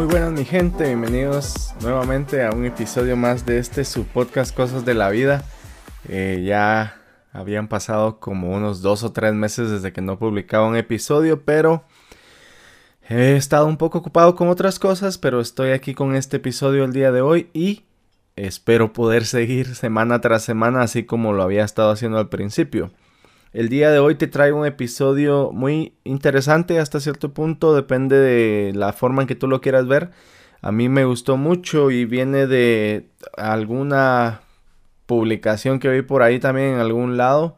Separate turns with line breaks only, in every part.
Muy buenas mi gente, bienvenidos nuevamente a un episodio más de este su podcast Cosas de la Vida. Eh, ya habían pasado como unos dos o tres meses desde que no publicaba un episodio, pero he estado un poco ocupado con otras cosas, pero estoy aquí con este episodio el día de hoy y espero poder seguir semana tras semana así como lo había estado haciendo al principio. El día de hoy te traigo un episodio muy interesante hasta cierto punto, depende de la forma en que tú lo quieras ver. A mí me gustó mucho y viene de alguna publicación que vi por ahí también en algún lado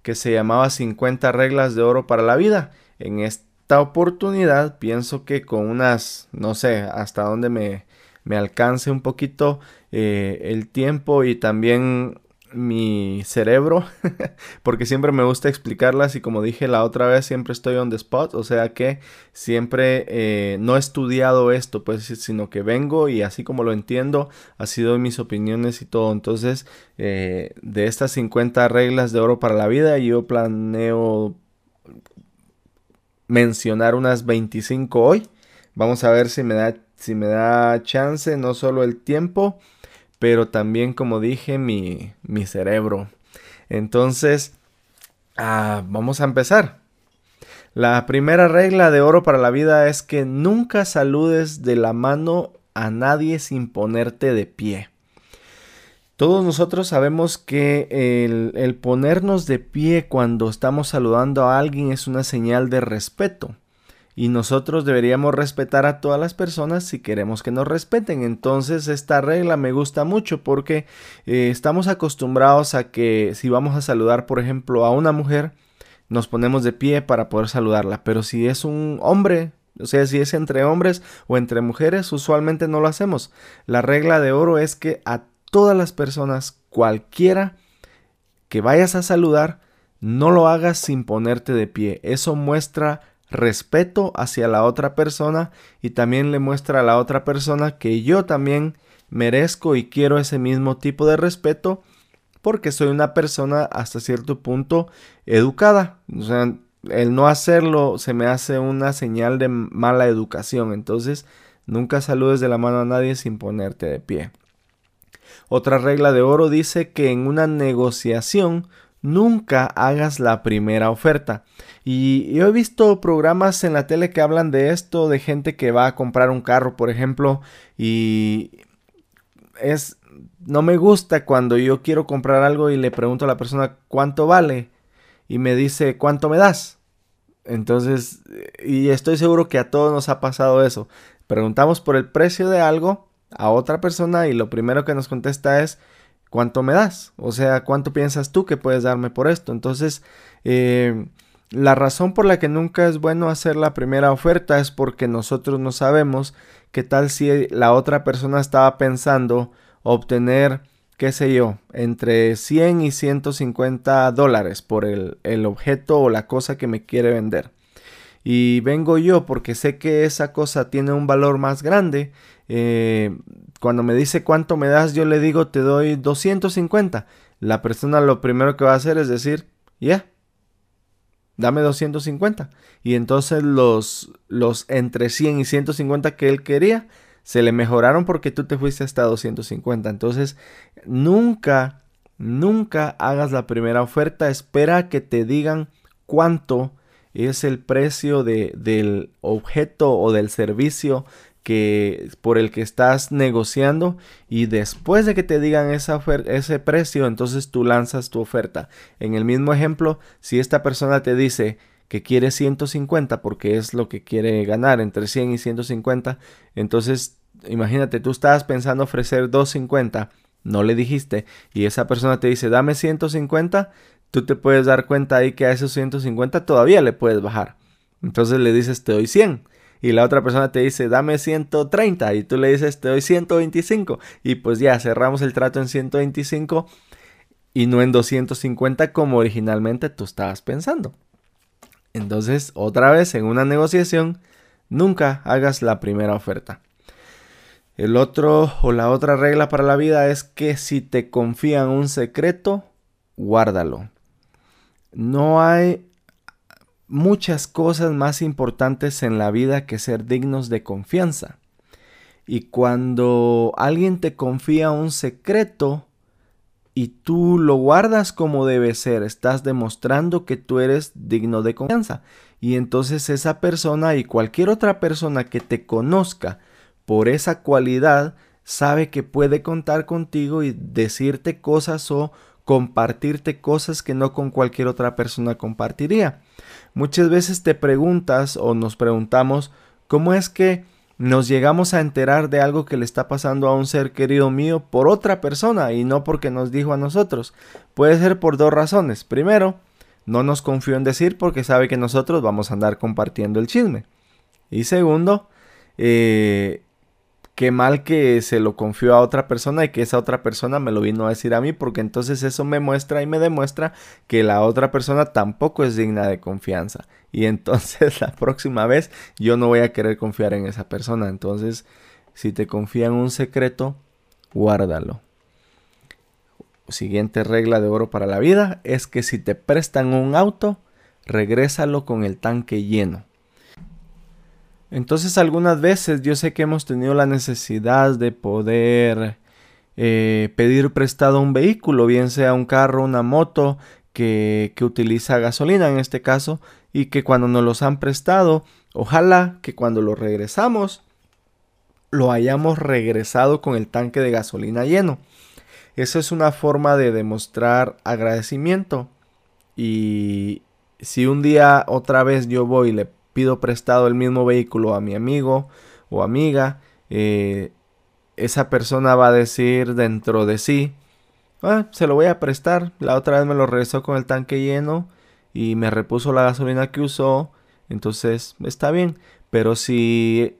que se llamaba 50 reglas de oro para la vida. En esta oportunidad pienso que con unas, no sé, hasta dónde me, me alcance un poquito eh, el tiempo y también mi cerebro, porque siempre me gusta explicarlas y como dije la otra vez, siempre estoy on the spot, o sea que siempre eh, no he estudiado esto, pues, sino que vengo y así como lo entiendo, ha sido mis opiniones y todo. Entonces, eh, de estas 50 reglas de oro para la vida, yo planeo mencionar unas 25 hoy. Vamos a ver si me da, si me da chance, no solo el tiempo, pero también, como dije, mi, mi cerebro. Entonces, ah, vamos a empezar. La primera regla de oro para la vida es que nunca saludes de la mano a nadie sin ponerte de pie. Todos nosotros sabemos que el, el, ponernos de pie cuando estamos saludando a alguien es una señal de respeto y nosotros deberíamos respetar a todas las personas si queremos que nos respeten. Entonces esta regla me gusta mucho porque eh, estamos acostumbrados a que si vamos a saludar, por ejemplo, a una mujer, nos ponemos de pie para poder saludarla. Pero si es un hombre, o sea, si es entre hombres o entre mujeres, usualmente no lo hacemos. La regla de oro es que a todas las personas, cualquiera que vayas a saludar, no lo hagas sin ponerte de pie. Eso muestra respeto hacia la otra persona y también le muestra a la otra persona que yo también merezco y quiero ese mismo tipo de respeto porque soy una persona hasta cierto punto educada. O sea, el no hacerlo se me hace una señal de mala educación. Entonces, nunca saludes de la mano a nadie sin ponerte de pie. Otra regla de oro dice que en una negociación nunca hagas la primera oferta. Y yo he visto programas en la tele que hablan de esto, de gente que va a comprar un carro, por ejemplo, y es no me gusta cuando yo quiero comprar algo y le pregunto a la persona cuánto vale y me dice cuánto me das. Entonces, y estoy seguro que a todos nos ha pasado eso. Preguntamos por el precio de algo a otra persona y lo primero que nos contesta es ¿cuánto me das? O sea, ¿cuánto piensas tú que puedes darme por esto? Entonces, eh, la razón por la que nunca es bueno hacer la primera oferta es porque nosotros no sabemos qué tal si la otra persona estaba pensando obtener, qué sé yo, entre 100 y 150 dólares por el, el objeto o la cosa que me quiere vender y vengo yo porque sé que esa cosa tiene un valor más grande, eh, cuando me dice cuánto me das, yo le digo te doy 250. La persona lo primero que va a hacer es decir, ya, dame 250. Y entonces los, los entre 100 y 150 que él quería, se le mejoraron porque tú te fuiste hasta 250. Entonces, nunca, nunca hagas la primera oferta, espera que te digan cuánto es el precio de, del objeto o del servicio que por el que estás negociando y después de que te digan ese precio entonces tú lanzas tu oferta en el mismo ejemplo si esta persona te dice que quiere 150 porque es lo que quiere ganar entre 100 y 150 entonces imagínate tú estabas pensando ofrecer 250 no le dijiste y esa persona te dice dame 150 tú te puedes dar cuenta ahí que a esos 150 todavía le puedes bajar. Entonces le dices, te doy 100. Y la otra persona te dice, dame 130. Y tú le dices, te doy 125. Y pues ya, cerramos el trato en 125 y no en 250 como originalmente tú estabas pensando. Entonces, otra vez, en una negociación, nunca hagas la primera oferta. El otro o la otra regla para la vida es que si te confían un secreto, guárdalo. No hay muchas cosas más importantes en la vida que ser dignos de confianza. Y cuando alguien te confía un secreto y tú lo guardas como debe ser, estás demostrando que tú eres digno de confianza. Y entonces esa persona y cualquier otra persona que te conozca por esa cualidad sabe que puede contar contigo y decirte cosas o compartirte cosas que no con cualquier otra persona compartiría. Muchas veces te preguntas o nos preguntamos cómo es que nos llegamos a enterar de algo que le está pasando a un ser querido mío por otra persona y no porque nos dijo a nosotros. Puede ser por dos razones. Primero, no nos confió en decir porque sabe que nosotros vamos a andar compartiendo el chisme. Y segundo, eh, qué mal que se lo confió a otra persona y que esa otra persona me lo vino a decir a mí, porque entonces eso me muestra y me demuestra que la otra persona tampoco es digna de confianza. Y entonces la próxima vez yo no voy a querer confiar en esa persona. Entonces, si te confían un secreto, guárdalo. Siguiente regla de oro para la vida es que si te prestan un auto, regrésalo con el tanque lleno. Entonces algunas veces yo sé que hemos tenido la necesidad de poder eh, pedir prestado un vehículo, bien sea un carro, una moto que, que utiliza gasolina en este caso, y que cuando nos los han prestado, ojalá que cuando lo regresamos, lo hayamos regresado con el tanque de gasolina lleno. Esa es una forma de demostrar agradecimiento. Y si un día otra vez yo voy y le pido prestado el mismo vehículo a mi amigo o amiga, eh, esa persona va a decir dentro de sí, ah, se lo voy a prestar, la otra vez me lo regresó con el tanque lleno y me repuso la gasolina que usó, entonces está bien, pero si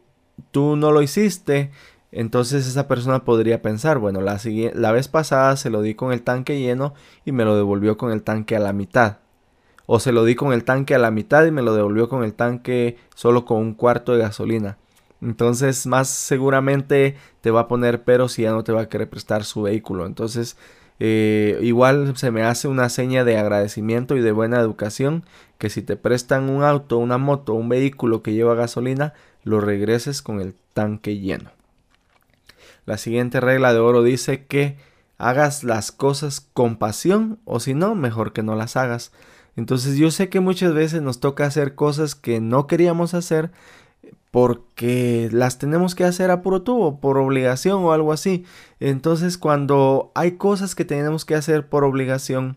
tú no lo hiciste, entonces esa persona podría pensar, bueno, la, la vez pasada se lo di con el tanque lleno y me lo devolvió con el tanque a la mitad o se lo di con el tanque a la mitad y me lo devolvió con el tanque solo con un cuarto de gasolina. Entonces, más seguramente te va a poner pero si ya no te va a querer prestar su vehículo. Entonces, eh, igual se me hace una seña de agradecimiento y de buena educación que si te prestan un auto, una moto, un vehículo que lleva gasolina, lo regreses con el tanque lleno. La siguiente regla de oro dice que hagas las cosas con pasión o si no, mejor que no las hagas. Entonces yo sé que muchas veces nos toca hacer cosas que no queríamos hacer porque las tenemos que hacer a puro tubo, por obligación o algo así. Entonces cuando hay cosas que tenemos que hacer por obligación,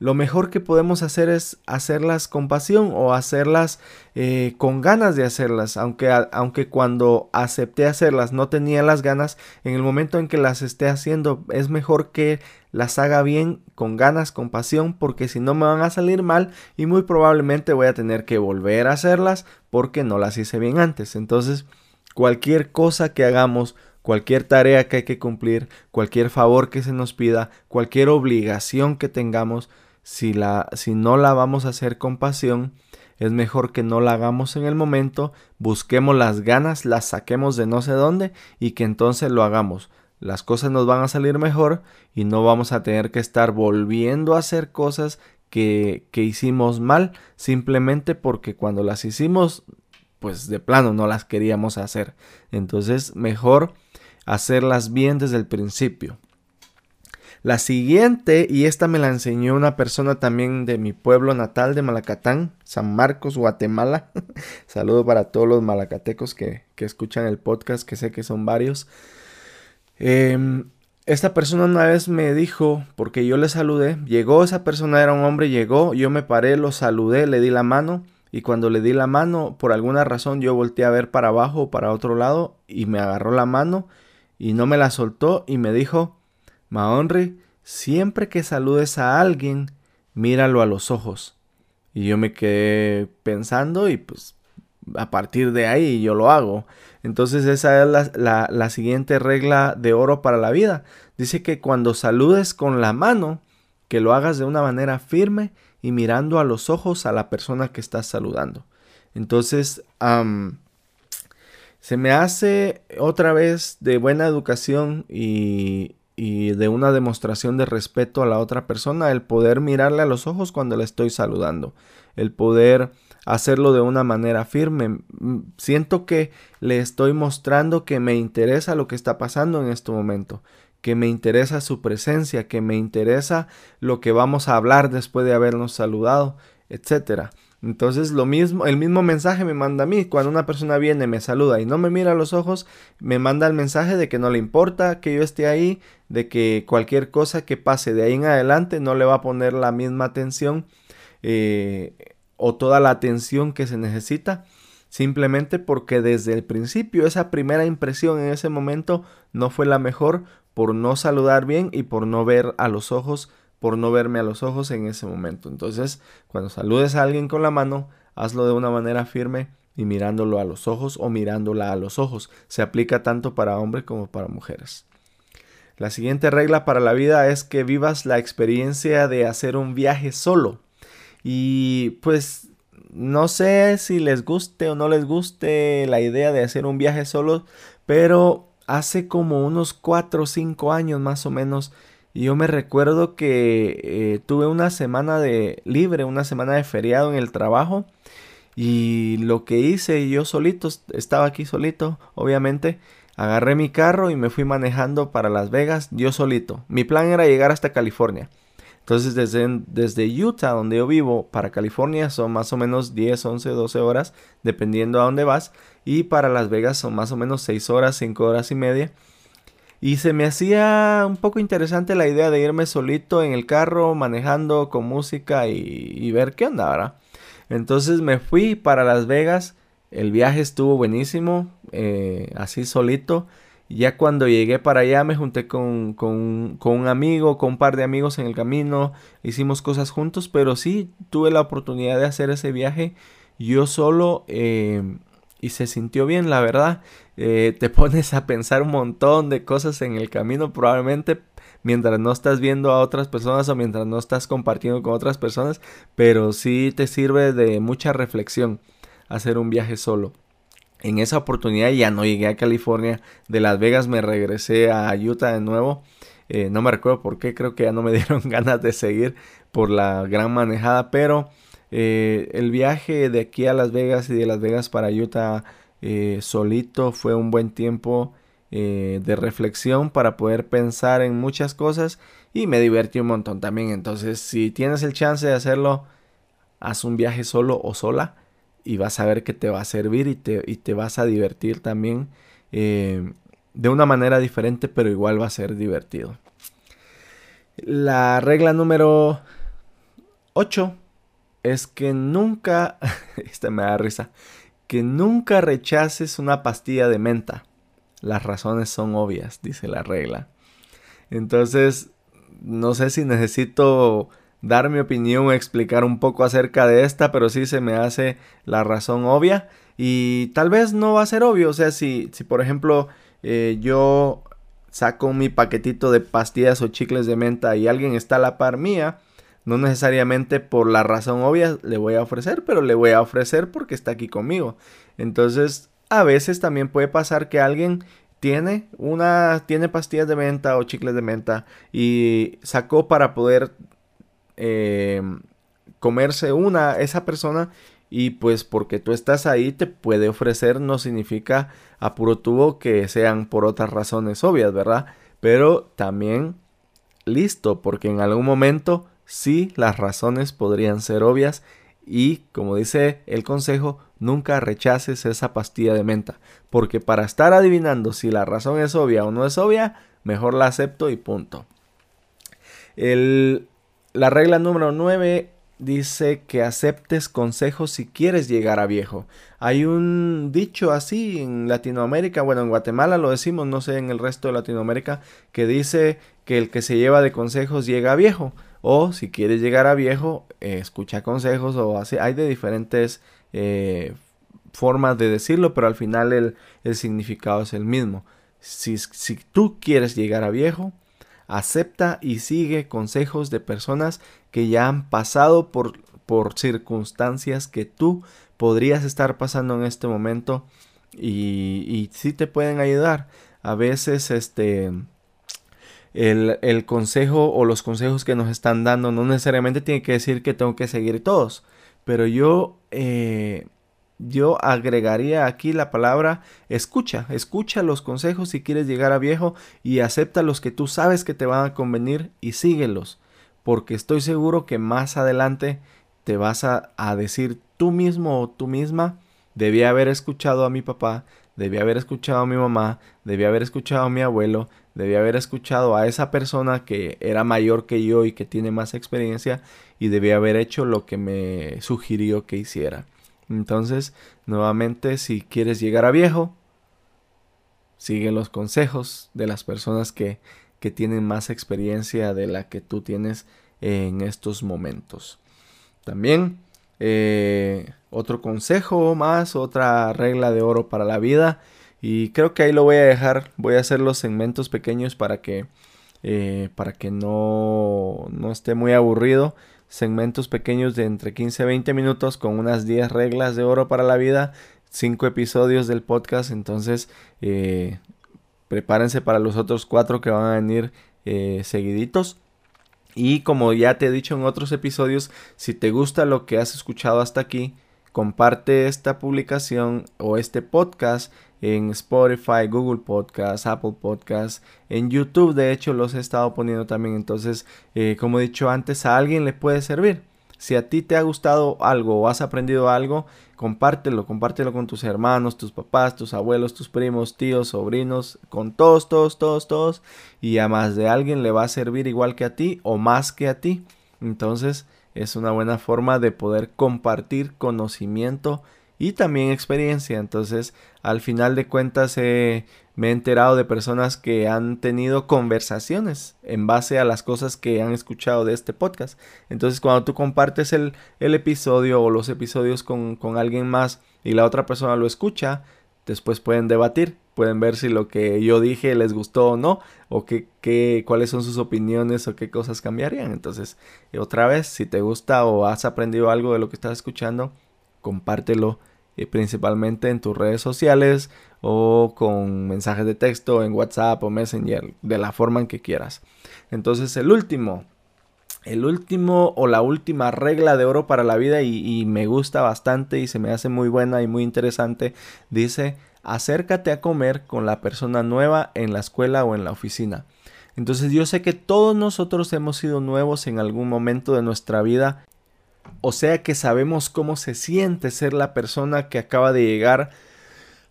lo mejor que podemos hacer es hacerlas con pasión o hacerlas eh, con ganas de hacerlas. Aunque, aunque cuando acepté hacerlas no tenía las ganas, en el momento en que las esté haciendo es mejor que las haga bien, con ganas, con pasión, porque si no me van a salir mal y muy probablemente voy a tener que volver a hacerlas porque no las hice bien antes. Entonces, cualquier cosa que hagamos, cualquier tarea que hay que cumplir, cualquier favor que se nos pida, cualquier obligación que tengamos, si, la, si no la vamos a hacer con pasión, es mejor que no la hagamos en el momento, busquemos las ganas, las saquemos de no sé dónde y que entonces lo hagamos. Las cosas nos van a salir mejor y no vamos a tener que estar volviendo a hacer cosas que, que hicimos mal simplemente porque cuando las hicimos pues de plano no las queríamos hacer. Entonces mejor hacerlas bien desde el principio. La siguiente, y esta me la enseñó una persona también de mi pueblo natal de Malacatán, San Marcos, Guatemala. Saludo para todos los malacatecos que, que, escuchan el podcast, que sé que son varios. Em, esta persona una vez me dijo, porque yo le saludé, llegó esa persona, era un hombre, llegó, yo me paré, lo saludé, le di la mano. Y cuando le di la mano, por alguna razón yo volteé a ver para abajo o para otro lado y me agarró la mano y no me la soltó y me dijo, Mahonri, siempre que saludes a alguien, míralo a los ojos. Y yo me quedé pensando y pues a partir de ahí yo lo hago. Entonces esa es la, la, siguiente regla de oro para la vida. Dice que cuando saludes con la mano, que lo hagas de una manera firme y mirando a los ojos a la persona que estás saludando. Entonces, se me hace otra vez de buena educación y, y de una demostración de respeto a la otra persona, el poder mirarle a los ojos cuando le estoy saludando, el poder hacerlo de una manera firme. Siento que le estoy mostrando que me interesa lo que está pasando en este momento, que me interesa su presencia, que me interesa lo que vamos a hablar después de habernos saludado, etcétera. Entonces lo mismo, el mismo mensaje me manda a mí. Cuando una persona viene, me saluda y no me mira a los ojos, me manda el mensaje de que no le importa que yo esté ahí, de que cualquier cosa que pase de ahí en adelante no le va a poner la misma atención eh, o toda la atención que se necesita. Simplemente porque desde el principio esa primera impresión en ese momento no fue la mejor por no saludar bien y por no ver a los ojos por no verme a los ojos en ese momento. Entonces, cuando saludes a alguien con la mano, hazlo de una manera firme y mirándolo a los ojos o mirándola a los ojos. Se aplica tanto para hombres como para mujeres. La siguiente regla para la vida es que vivas la experiencia de hacer un viaje solo. Y pues no sé si les guste o no les guste la idea de hacer un viaje solo, pero hace como unos 4 o 5 años más o menos y yo me recuerdo que eh, tuve una semana de libre, una semana de feriado en el trabajo. Y lo que hice yo solito, estaba aquí solito, obviamente, agarré mi carro y me fui manejando para Las Vegas yo solito. Mi plan era llegar hasta California. Entonces desde, desde Utah, donde yo vivo, para California son más o menos 10, 11, 12 horas, dependiendo a dónde vas. Y para Las Vegas son más o menos 6 horas, 5 horas y media. Y se me hacía un poco interesante la idea de irme solito en el carro, manejando con música y, ver qué onda, ¿verdad? Entonces me fui para Las Vegas. El viaje estuvo buenísimo, eh, así solito. Ya cuando llegué para allá me junté con, con, un amigo, con un par de amigos en el camino, hicimos cosas juntos, pero sí tuve la oportunidad de hacer ese viaje yo solo eh, y se sintió bien, la verdad. Eh, te pones a pensar un montón de cosas en el camino, probablemente mientras no estás viendo a otras personas o mientras no estás compartiendo con otras personas, pero sí te sirve de mucha reflexión hacer un viaje solo. En esa oportunidad ya no llegué a California, de Las Vegas me regresé a Utah de nuevo. Eh, no me recuerdo por qué, creo que ya no me dieron ganas de seguir por la gran manejada, pero eh, el viaje de aquí a Las Vegas y de Las Vegas para Utah eh, solito fue un buen tiempo eh, de reflexión para poder pensar en muchas cosas y me divertí un montón también. Entonces, si tienes el chance de hacerlo, haz un viaje solo o sola y vas a ver que te va a servir y te, y te vas a divertir también de una manera diferente, pero igual va a ser divertido. La regla número 8 es que nunca, esta me da risa, que nunca rechaces una pastilla de menta. Las razones son obvias, dice la regla. Entonces, no sé si necesito dar mi opinión explicar un poco acerca de esta, pero sí se me hace la razón obvia. Y tal vez no va a ser obvio. O sea, si, si por ejemplo eh, yo saco mi paquetito de pastillas o chicles de menta y alguien está a la par mía, no necesariamente por la razón obvia le voy a ofrecer, pero le voy a ofrecer porque está aquí conmigo. Entonces, a veces también puede pasar que alguien tiene una tiene pastillas de menta o chicles de menta y sacó para poder eh, comerse una esa persona y pues porque tú estás ahí te puede ofrecer no significa a puro tubo que sean por otras razones obvias, ¿verdad? Pero también listo porque en algún momento sí las razones podrían ser obvias y, como dice el consejo, nunca rechaces esa pastilla de menta, porque para estar adivinando si la razón es obvia o no es obvia, mejor la acepto y punto. la regla número 9 dice que aceptes consejos si quieres llegar a viejo. Hay un dicho así en Latinoamérica, bueno, en Guatemala lo decimos, no sé en el resto de Latinoamérica, que dice que el que se lleva de consejos llega a viejo. O si quieres llegar a viejo, eh, escucha consejos o así. Hay de diferentes eh, formas de decirlo, pero al final el, significado es el mismo. Si, si, tú quieres llegar a viejo, acepta y sigue consejos de personas que ya han pasado por, por circunstancias que tú podrías estar pasando en este momento y, y sí te pueden ayudar. A veces, este, el, consejo o los consejos que nos están dando no necesariamente tiene que decir que tengo que seguir todos. pero yo, eh, yo agregaría aquí la palabra escucha, escucha los consejos si quieres llegar a viejo y acepta los que tú sabes que te van a convenir y síguelos, porque estoy seguro que más adelante te vas a, a decir tú mismo o tú misma, debía haber escuchado a mi papá, debía haber escuchado a mi mamá, debía haber escuchado a mi abuelo, debía haber escuchado a esa persona que era mayor que yo y que tiene más experiencia y debía haber hecho lo que me sugirió que hiciera. Entonces, nuevamente, si quieres llegar a viejo, sigue los consejos de las personas que, que tienen más experiencia de la que tú tienes en estos momentos. También eh, otro consejo más, otra regla de oro para la vida. Y creo que ahí lo voy a dejar. Voy a hacer los segmentos pequeños para que, eh, para que no, no esté muy aburrido. Segmentos pequeños de entre 15 a 20 minutos con unas 10 reglas de oro para la vida. 5 episodios del podcast. Entonces, eh, prepárense para los otros 4 que van a venir seguiditos. Y como ya te he dicho en otros episodios, si te gusta lo que has escuchado hasta aquí, comparte esta publicación o este podcast en Spotify, Google Podcast, Apple Podcast, en YouTube de hecho los he estado poniendo también. Entonces, eh, como he dicho antes, a alguien le puede servir. Si a ti te ha gustado algo o has aprendido algo, compártelo, compártelo con tus hermanos, tus papás, tus abuelos, tus primos, tíos, sobrinos, con todos, todos, todos, todos. Y a más de alguien le va a servir igual que a ti o más que a ti. Entonces es una buena forma de poder compartir conocimiento y también experiencia. Entonces, al final de cuentas, eh, me he enterado de personas que han tenido conversaciones en base a las cosas que han escuchado de este podcast. Entonces, cuando tú compartes el, episodio o los episodios con, alguien más y la otra persona lo escucha, después pueden debatir, pueden ver si lo que yo dije les gustó o no, o qué, qué, cuáles son sus opiniones o qué cosas cambiarían. Entonces, otra vez, si te gusta o has aprendido algo de lo que estás escuchando, compártelo eh, principalmente en tus redes sociales o con mensajes de texto en WhatsApp o Messenger, de la forma en que quieras. Entonces el último, el último o la última regla de oro para la vida y, me gusta bastante y se me hace muy buena y muy interesante, dice, acércate a comer con la persona nueva en la escuela o en la oficina. Entonces yo sé que todos nosotros hemos sido nuevos en algún momento de nuestra vida o sea que sabemos cómo se siente ser la persona que acaba de llegar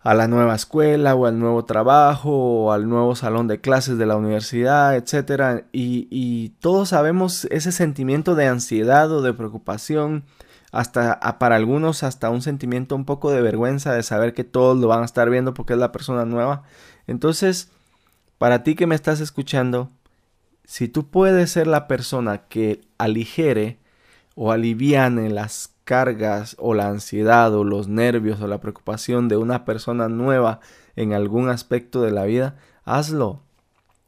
a la nueva escuela o al nuevo trabajo o al nuevo salón de clases de la universidad, etc. Y, todos sabemos ese sentimiento de ansiedad o de preocupación, hasta para algunos hasta un sentimiento un poco de vergüenza de saber que todos lo van a estar viendo porque es la persona nueva. Entonces, para ti que me estás escuchando, si tú puedes ser la persona que aligere o aliviane las cargas o la ansiedad o los nervios o la preocupación de una persona nueva en algún aspecto de la vida, hazlo.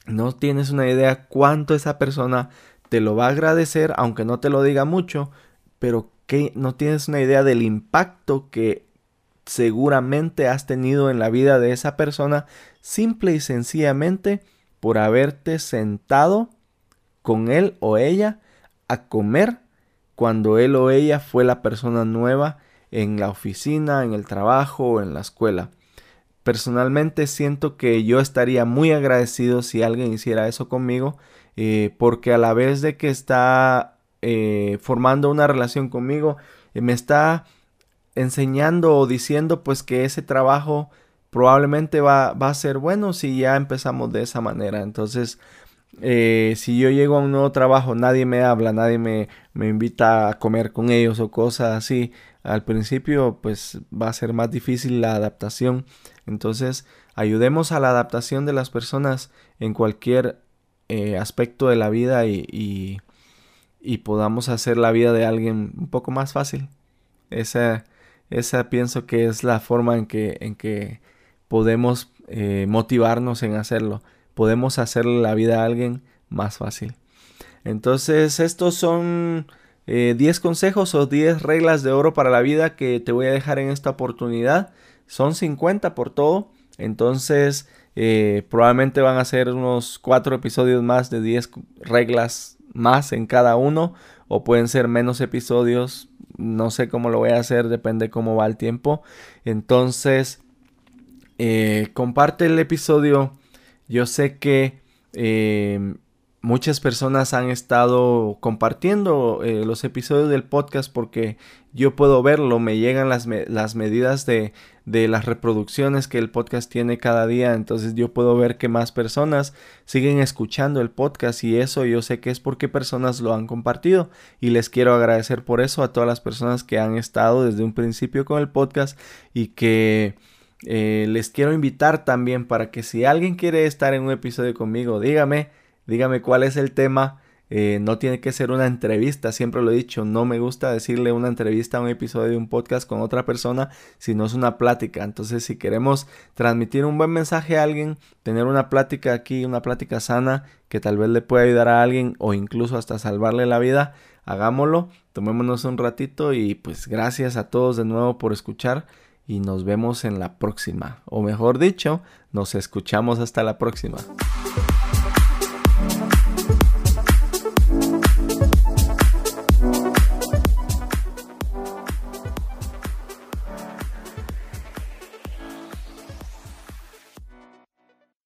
No tienes una idea cuánto esa persona te lo va a agradecer, aunque no te lo diga mucho, pero que no tienes una idea del impacto que seguramente has tenido en la vida de esa persona simple y sencillamente por haberte sentado con él o ella a comer cuando él o ella fue la persona nueva en la oficina, en el trabajo o en la escuela. Personalmente siento que yo estaría muy agradecido si alguien hiciera eso conmigo, eh, porque a la vez de que está eh, formando una relación conmigo, eh, me está enseñando o diciendo pues que ese trabajo probablemente va, va, a ser bueno si ya empezamos de esa manera. Entonces, eh, si yo llego a un nuevo trabajo, nadie me habla, nadie me, me invita a comer con ellos o cosas así, al principio pues va a ser más difícil la adaptación. Entonces, ayudemos a la adaptación de las personas en cualquier eh, aspecto de la vida y, y, podamos hacer la vida de alguien un poco más fácil. Esa, esa pienso que es la forma en que, en que podemos eh, motivarnos en hacerlo podemos hacerle la vida a alguien más fácil. Entonces, estos son 10 eh, consejos o 10 reglas de oro para la vida que te voy a dejar en esta oportunidad. Son 50 por todo. Entonces, eh, probablemente van a ser unos 4 episodios más de 10 reglas más en cada uno. O pueden ser menos episodios, no sé cómo lo voy a hacer, depende cómo va el tiempo. Entonces, eh, comparte el episodio. Yo sé que eh, muchas personas han estado compartiendo eh, los episodios del podcast porque yo puedo verlo, me llegan las, las medidas de, de, las reproducciones que el podcast tiene cada día, entonces yo puedo ver que más personas siguen escuchando el podcast y eso yo sé que es porque personas lo han compartido y les quiero agradecer por eso a todas las personas que han estado desde un principio con el podcast y que... Eh, les quiero invitar también para que si alguien quiere estar en un episodio conmigo, dígame, dígame cuál es el tema. Eh, no tiene que ser una entrevista, siempre lo he dicho, no me gusta decirle una entrevista a un episodio de un podcast con otra persona, sino es una plática. Entonces, si queremos transmitir un buen mensaje a alguien, tener una plática aquí, una plática sana, que tal vez le pueda ayudar a alguien o incluso hasta salvarle la vida, hagámoslo, tomémonos un ratito y pues gracias a todos de nuevo por escuchar y nos vemos en la próxima, o mejor dicho, nos escuchamos hasta la próxima.